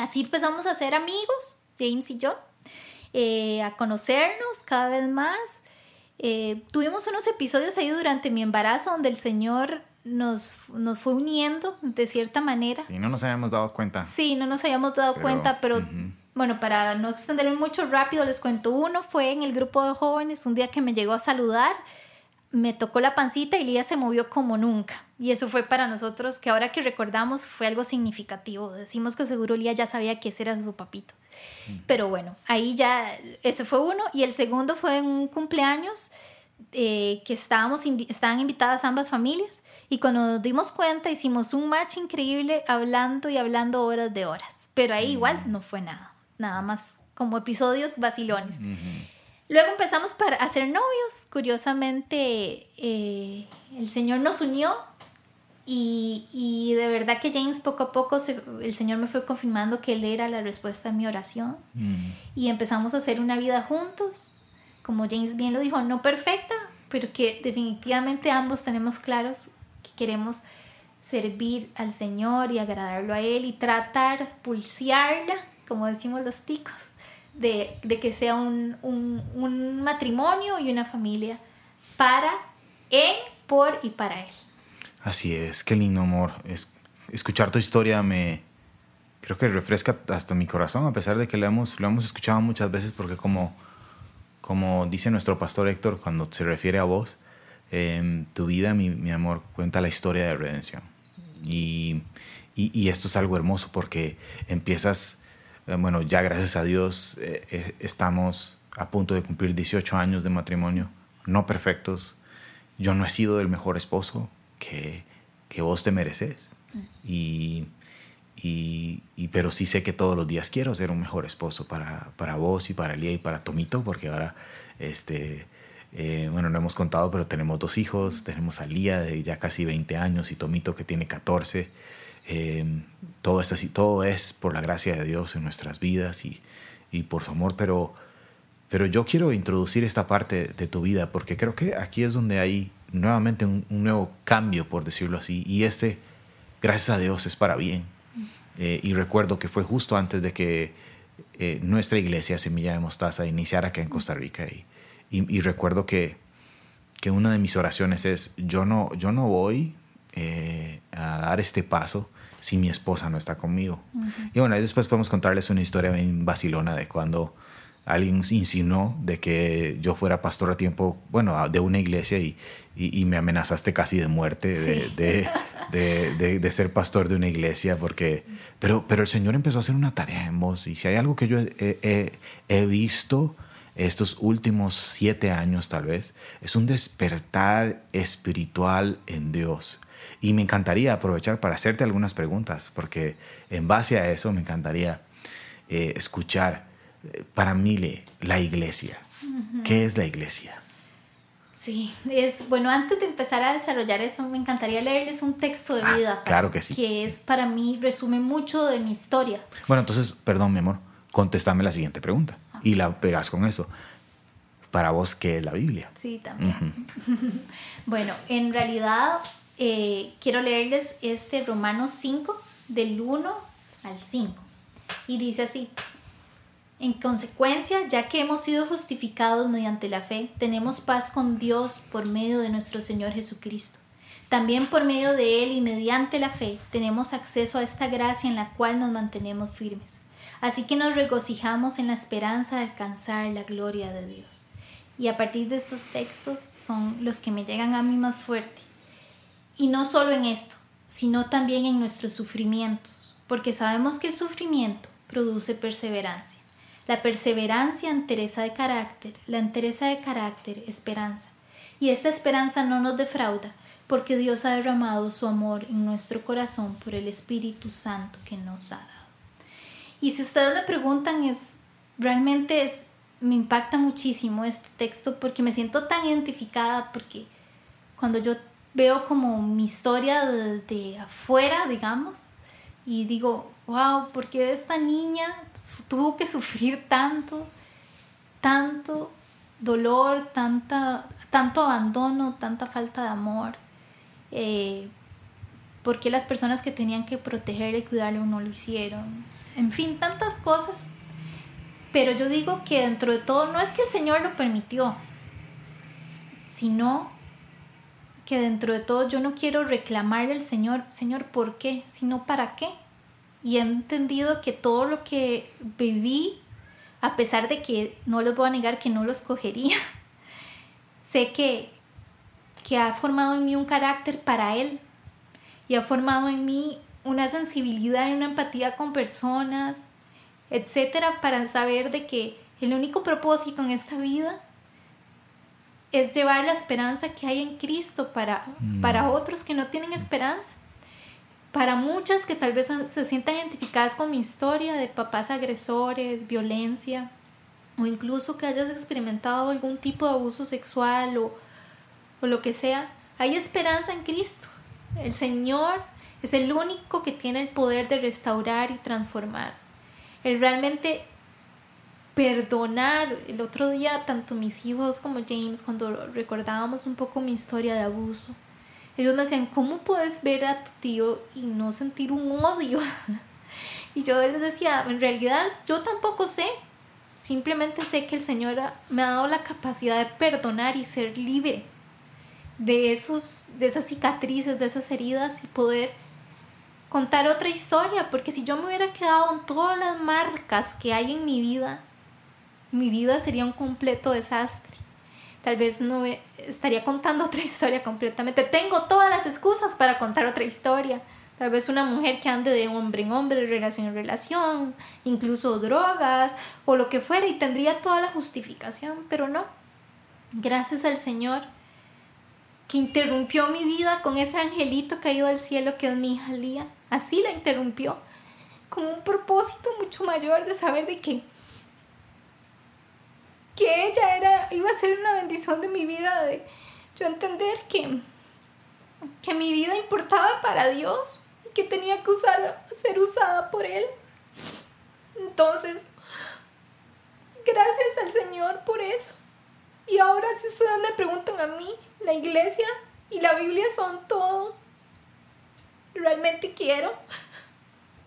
S3: así empezamos a ser amigos, James y yo. Eh, a conocernos cada vez más. Eh, tuvimos unos episodios ahí durante mi embarazo donde el Señor nos, nos fue uniendo de cierta manera.
S2: Sí, no nos habíamos dado cuenta.
S3: Sí, no nos habíamos dado cuenta, pero bueno, para no extenderme mucho rápido, les cuento uno, fue en el grupo de jóvenes, un día que me llegó a saludar me tocó la pancita y Lía se movió como nunca. Y eso fue para nosotros, que ahora que recordamos, fue algo significativo. Decimos que seguro Lía ya sabía que ese era su papito. Mm. Pero bueno, ahí ya, ese fue uno. Y el segundo fue en un cumpleaños eh, que estábamos, estaban invitadas ambas familias. Y cuando nos dimos cuenta, hicimos un match increíble hablando y hablando horas de horas. Pero ahí igual mm. no fue nada. Nada más como episodios vacilones. Luego empezamos para hacer novios. Curiosamente, eh, el Señor nos unió y, de verdad que James poco a poco el Señor me fue confirmando que Él era la respuesta a mi oración. Mm. Y empezamos a hacer una vida juntos. Como James bien lo dijo, no perfecta, pero que definitivamente ambos tenemos claros que queremos servir al Señor y agradarlo a Él y tratar, pulsearla, como decimos los ticos de, que sea un, matrimonio y una familia para él, por y para él.
S2: Así es, qué lindo amor. Es, escuchar tu historia me, creo que refresca hasta mi corazón, a pesar de que lo hemos, lo hemos escuchado muchas veces, porque como, como dice nuestro pastor Héctor cuando se refiere a vos, em, tu vida, mi, mi, amor, cuenta la historia de redención. Y, y, y esto es algo hermoso porque empiezas, bueno, ya gracias a Dios eh, eh, estamos a punto de cumplir 18 años de matrimonio, no perfectos. Yo no he sido el mejor esposo que, que vos te mereces. Mm. Y y, pero sí sé que todos los días quiero ser un mejor esposo para, para vos y para Lía y para Tomito, porque ahora, este, eh, bueno, no hemos contado, pero tenemos dos hijos, tenemos a Lía de ya casi 20 años y Tomito que tiene 14. Eh, todo, es así, todo es por la gracia de Dios en nuestras vidas y, y por su amor, pero, pero yo quiero introducir esta parte de tu vida porque creo que aquí es donde hay nuevamente un, un nuevo cambio, por decirlo así, y este, gracias a Dios, es para bien eh, y recuerdo que fue justo antes de que eh, nuestra iglesia Semilla de Mostaza iniciara acá en Costa Rica. Y, y, recuerdo que, que, una de mis oraciones es, yo no, yo no voy eh, a dar este paso si mi esposa no está conmigo. Y bueno, después podemos contarles una historia en Barcelona de cuando alguien insinuó de que yo fuera pastor a tiempo, bueno, de una iglesia y, y, me amenazaste casi de muerte de, de, de, ser pastor de una iglesia, porque, pero, pero el Señor empezó a hacer una tarea en vos y si hay algo que yo he, he, visto estos últimos siete años tal vez, es un despertar espiritual en Dios. Y me encantaría aprovechar para hacerte algunas preguntas, porque en base a eso me encantaría eh, escuchar para mí la iglesia. ¿Qué es la iglesia?
S3: Sí, es bueno, antes de empezar a desarrollar eso, me encantaría leerles un texto de ah, vida.
S2: claro que sí.
S3: Que es para mí, resume mucho de mi historia.
S2: Bueno, entonces, perdón, mi amor, contéstame la siguiente pregunta y la pegas con eso. Para vos, ¿qué es la Biblia?
S3: Sí, también. <laughs> bueno, en realidad, eh, quiero leerles este Romanos 5, del 1 al 5. Y dice así, en consecuencia, ya que hemos sido justificados mediante la fe, tenemos paz con Dios por medio de nuestro Señor Jesucristo. También por medio de Él y mediante la fe tenemos acceso a esta gracia en la cual nos mantenemos firmes. Así que nos regocijamos en la esperanza de alcanzar la gloria de Dios. Y a partir de estos textos son los que me llegan a mí más fuerte. Y no solo en esto, sino también en nuestros sufrimientos, porque sabemos que el sufrimiento produce perseverancia la perseverancia, entereza de carácter, la entereza de carácter, esperanza. Y esta esperanza no nos defrauda, porque Dios ha derramado su amor en nuestro corazón por el Espíritu Santo que nos ha dado. Y si ustedes me preguntan, es realmente es, me impacta muchísimo este texto porque me siento tan identificada, porque cuando yo veo como mi historia de, afuera, digamos, y digo, wow, ¿por qué esta niña tuvo que sufrir tanto, tanto dolor, tanta, tanto abandono, tanta falta de amor. Eh, porque las personas que tenían que protegerle y cuidarle no lo hicieron. En fin, tantas cosas. Pero yo digo que dentro de todo no es que el Señor lo permitió, sino que dentro de todo yo no quiero reclamarle al Señor, Señor, ¿por qué? Sino para qué y he entendido que todo lo que viví, a pesar de que no les voy a negar que no lo escogería, <laughs> sé que, que ha formado en mí un carácter para Él. Y ha formado en mí una sensibilidad y una empatía con personas, etcétera, para saber de que el único propósito en esta vida es llevar la esperanza que hay en Cristo para, para mm. otros que no tienen esperanza para muchas que tal vez se sientan identificadas con mi historia de papás agresores, violencia, o incluso que hayas experimentado algún tipo de abuso sexual o, o lo que sea, hay esperanza en Cristo. El Señor es el único que tiene el poder de restaurar y transformar. El realmente perdonar. El otro día, tanto mis hijos como James, cuando recordábamos un poco mi historia de abuso, ellos me decían, ¿cómo puedes ver a tu tío y no sentir un odio? <laughs> y yo les decía, en realidad yo tampoco sé. Simplemente sé que el Señor me ha dado la capacidad de perdonar y ser libre de, esos, de esas cicatrices, de esas heridas y poder contar otra historia, porque si yo me hubiera quedado en todas las marcas que hay en mi vida, mi vida sería un completo desastre. Tal vez no estaría contando otra historia completamente. Tengo todas las excusas para contar otra historia. Tal vez una mujer que ande de hombre en hombre, relación en relación, incluso drogas o lo que fuera y tendría toda la justificación, pero no. Gracias al Señor que interrumpió mi vida con ese angelito caído al cielo que es mi hija Lía. Así la interrumpió, con un propósito mucho mayor de saber de que, que ella era, iba a ser una bendición de mi vida, de yo entender que, que mi vida importaba para Dios y que tenía que usar, ser usada por Él. Entonces, gracias al Señor por eso. Y ahora si ustedes me preguntan a mí, la iglesia y la Biblia son todo. Realmente quiero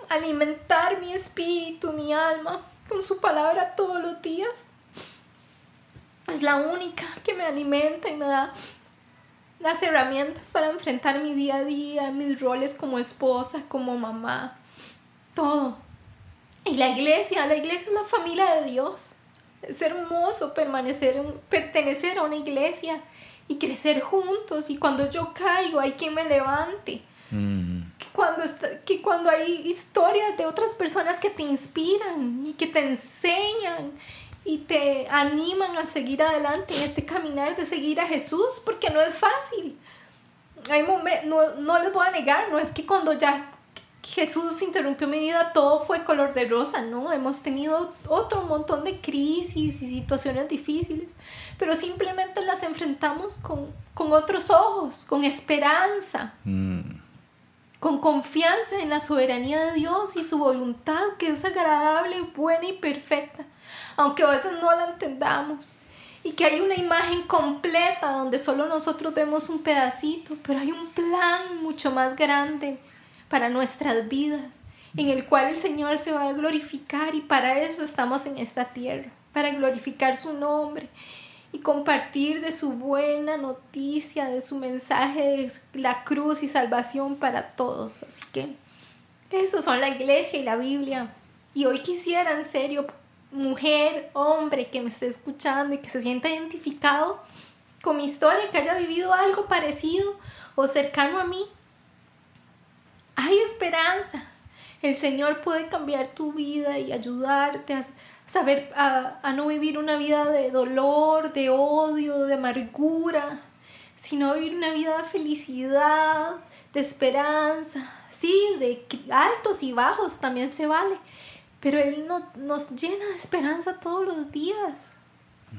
S3: alimentar mi espíritu, mi alma con su palabra todos los días. Es la única que me alimenta y me da las herramientas para enfrentar mi día a día, mis roles como esposa, como mamá, todo. Y la iglesia, la iglesia es la familia de Dios. Es hermoso permanecer, pertenecer a una iglesia y crecer juntos. Y cuando yo caigo, hay quien me levante. Mm. Que, cuando que cuando hay historias de otras personas que te inspiran y que te enseñan y te animan a seguir adelante en este caminar de seguir a Jesús, porque no es fácil. Hay no, no les voy a negar, no es que cuando ya Jesús interrumpió mi vida, todo fue color de rosa, ¿no? Hemos tenido otro montón de crisis y situaciones difíciles, pero simplemente las enfrentamos con, otros ojos, con esperanza, mm. con confianza en la soberanía de Dios y su voluntad que es agradable, buena y perfecta, aunque a veces no la entendamos. Y que hay una imagen completa donde solo nosotros vemos un pedacito, pero hay un plan mucho más grande para nuestras vidas, en el cual el Señor se va a glorificar y para eso estamos en esta tierra, para glorificar su nombre y compartir de su buena noticia, de su mensaje de la cruz y salvación para todos. Así que eso son la iglesia y la Biblia. Y hoy quisiera, en serio, mujer, hombre que me esté escuchando y que se sienta identificado con mi historia, que haya vivido algo parecido o cercano a mí, hay esperanza. El Señor puede cambiar tu vida y ayudarte a saber, a, no vivir una vida de dolor, de odio, de amargura, sino vivir una vida de felicidad, de esperanza. Sí, de altos y bajos también se vale, pero Él no, nos llena de esperanza todos los días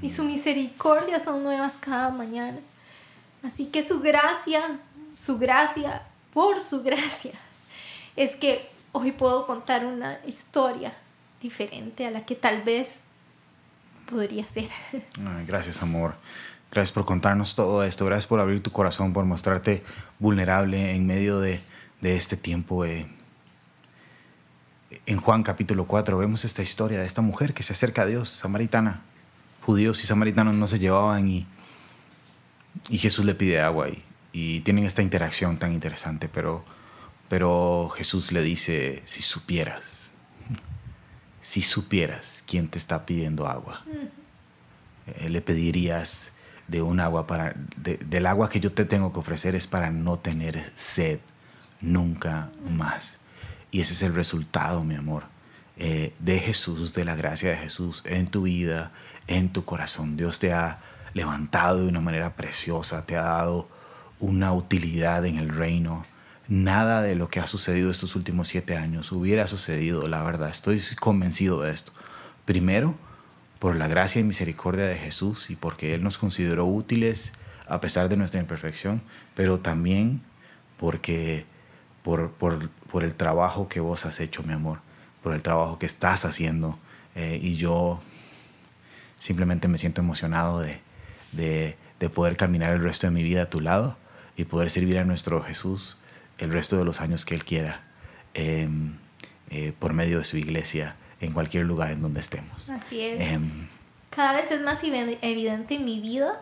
S3: y su misericordia son nuevas cada mañana. Así que su gracia, su gracia, por su gracia, <laughs> es que hoy puedo contar una historia diferente a la que tal vez podría ser. <laughs>
S2: gracias, amor. Gracias por contarnos todo esto. Gracias por abrir tu corazón, por mostrarte vulnerable en medio de, este tiempo. Eh. En Juan capítulo 4 vemos esta historia de esta mujer que se acerca a Dios, samaritana. Judíos y samaritanos no se llevaban y, y Jesús le pide agua y, tienen esta interacción tan interesante, pero pero Jesús le dice, si supieras, si supieras quién te está pidiendo agua, eh, le pedirías de un agua para, del agua que yo te tengo que ofrecer es para no tener sed nunca más. Y ese es el resultado, mi amor, eh, de Jesús, de la gracia de Jesús en tu vida, en tu corazón. Dios te ha levantado de una manera preciosa, te ha dado una utilidad en el reino nada de lo que ha sucedido estos últimos siete años hubiera sucedido, la verdad, estoy convencido de esto. Primero, por la gracia y misericordia de Jesús y porque Él nos consideró útiles a pesar de nuestra imperfección, pero también porque por, por, el trabajo que vos has hecho, mi amor, por el trabajo que estás haciendo. Eh, y yo simplemente me siento emocionado de, de, de poder caminar el resto de mi vida a tu lado y poder servir a nuestro Jesús el resto de los años que Él quiera em, eh, por medio de su iglesia en cualquier lugar en donde estemos.
S3: Así es. Em, Cada vez es más evidente en mi vida.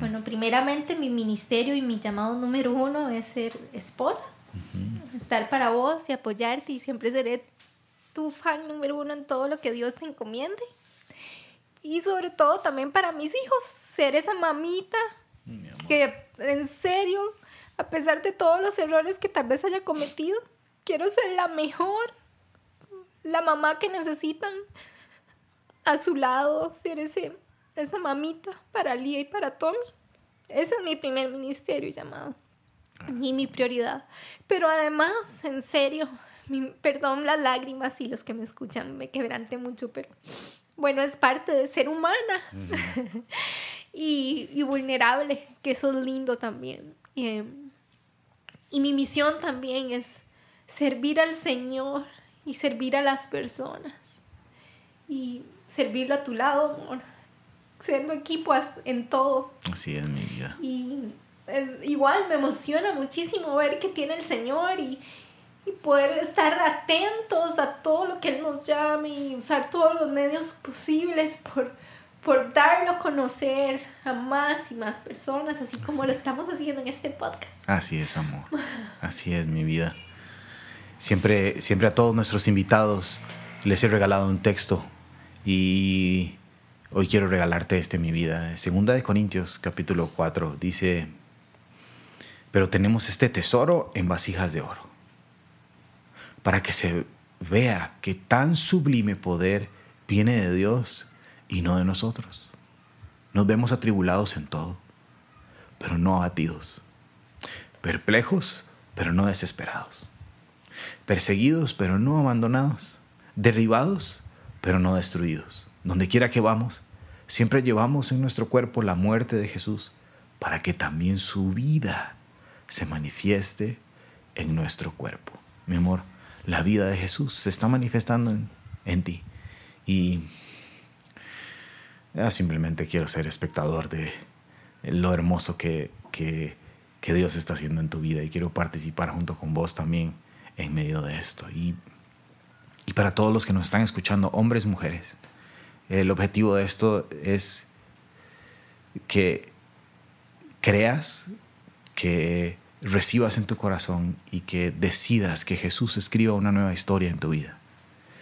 S3: Bueno, primeramente mi ministerio y mi llamado número uno es ser esposa. Estar para vos y apoyarte y siempre seré tu fan número uno en todo lo que Dios te encomiende. Y sobre todo también para mis hijos, ser esa mamita que en serio, a pesar de todos los errores que tal vez haya cometido, quiero ser la mejor, la mamá que necesitan a su lado, ser ese, esa mamita para Lía y para Tommy. Ese es mi primer ministerio llamado y mi prioridad. Pero además, en serio, perdón las lágrimas y los que me escuchan me quebrante mucho, pero bueno, es parte de ser humana <laughs> y, vulnerable, que eso es lindo también. Em, y mi misión también es servir al Señor y servir a las personas y servirlo a tu lado, amor, siendo equipo en todo.
S2: Así es mi vida.
S3: Y igual me emociona muchísimo ver que tiene el Señor y, y poder estar atentos a todo lo que Él nos llame y usar todos los medios posibles por, por darlo a conocer a más y más personas, así como lo estamos haciendo en este podcast.
S2: Así es, amor. Así es mi vida. Siempre, siempre a todos nuestros invitados les he regalado un texto y hoy quiero regalarte este, mi vida. Segunda de Corintios, capítulo 4, dice, pero tenemos este tesoro en vasijas de oro, para que se vea que tan sublime poder viene de Dios y no de nosotros. Nos vemos atribulados en todo, pero no abatidos, perplejos, pero no desesperados, perseguidos, pero no abandonados, derribados, pero no destruidos. Donde quiera que vamos, siempre llevamos en nuestro cuerpo la muerte de Jesús, para que también su vida se manifieste en nuestro cuerpo. Mi amor, la vida de Jesús se está manifestando en, ti. Y simplemente quiero ser espectador de lo hermoso que, que, Dios está haciendo en tu vida y quiero participar junto con vos también en medio de esto. Y, y para todos los que nos están escuchando, hombres, mujeres, el objetivo de esto es que creas que recibas en tu corazón y que decidas que Jesús escriba una nueva historia en tu vida.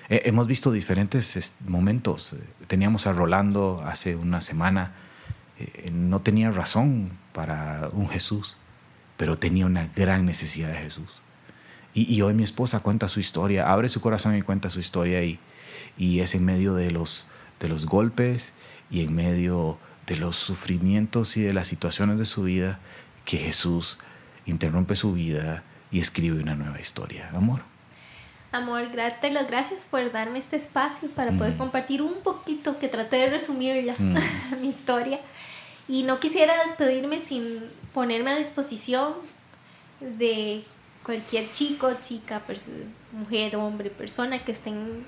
S2: hemos visto diferentes momentos. Teníamos a Rolando hace una semana. Eh, no tenía razón para un Jesús, pero tenía una gran necesidad de Jesús. Y, hoy mi esposa cuenta su historia, abre su corazón y cuenta su historia y, y es en medio de los, de los golpes y en medio de los sufrimientos y de las situaciones de su vida que Jesús interrumpe su vida y escribe una nueva historia. Amor.
S3: Amor, darte las gracias por darme este espacio para poder mm. compartir un poquito, que traté de resumirla, mm. <laughs> mi historia. Y no quisiera despedirme sin ponerme a disposición de cualquier chico, chica, mujer, hombre, persona que estén,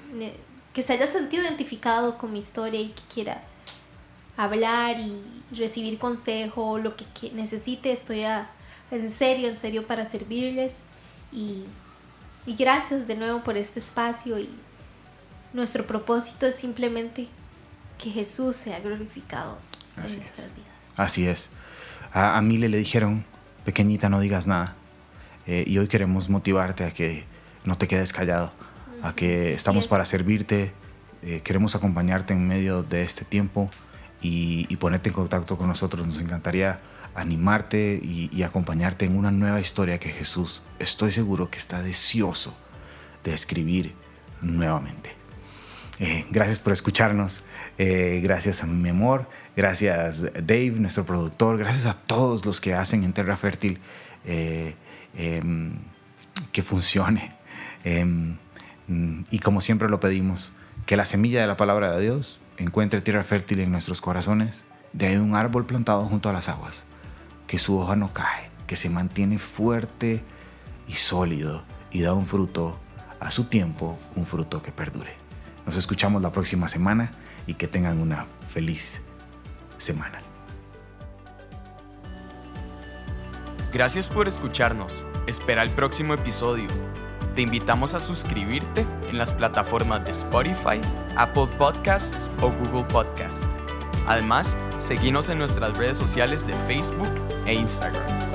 S3: que se haya sentido identificado con mi historia y que quiera hablar y recibir consejo, lo que, necesite, estoy en serio, en serio para servirles y, gracias de nuevo por este espacio y nuestro propósito es simplemente que Jesús sea glorificado en nuestras vidas.
S2: Así es. A, a Mile le dijeron, pequeñita, no digas nada. Eh, y hoy queremos motivarte a que no te quedes callado, a que estamos para servirte, eh, queremos acompañarte en medio de este tiempo y, ponerte en contacto con nosotros. Nos encantaría animarte y, acompañarte en una nueva historia que Jesús, estoy seguro que está deseoso de escribir nuevamente. Eh, gracias por escucharnos, eh, gracias a mi amor, gracias Dave, nuestro productor, gracias a todos los que hacen en Terra Fértil eh, em, que funcione. Em, y como siempre lo pedimos, que la semilla de la palabra de Dios encuentre tierra fértil en nuestros corazones, de ahí un árbol plantado junto a las aguas, que su hoja no cae, que se mantiene fuerte y sólido y da un fruto a su tiempo, un fruto que perdure. Nos escuchamos la próxima semana y que tengan una feliz semana.
S1: Gracias por escucharnos. Espera el próximo episodio. Te invitamos a suscribirte en las plataformas de Spotify, Apple Podcasts o Google Podcasts. Además, seguimos en nuestras redes sociales de Facebook e Instagram.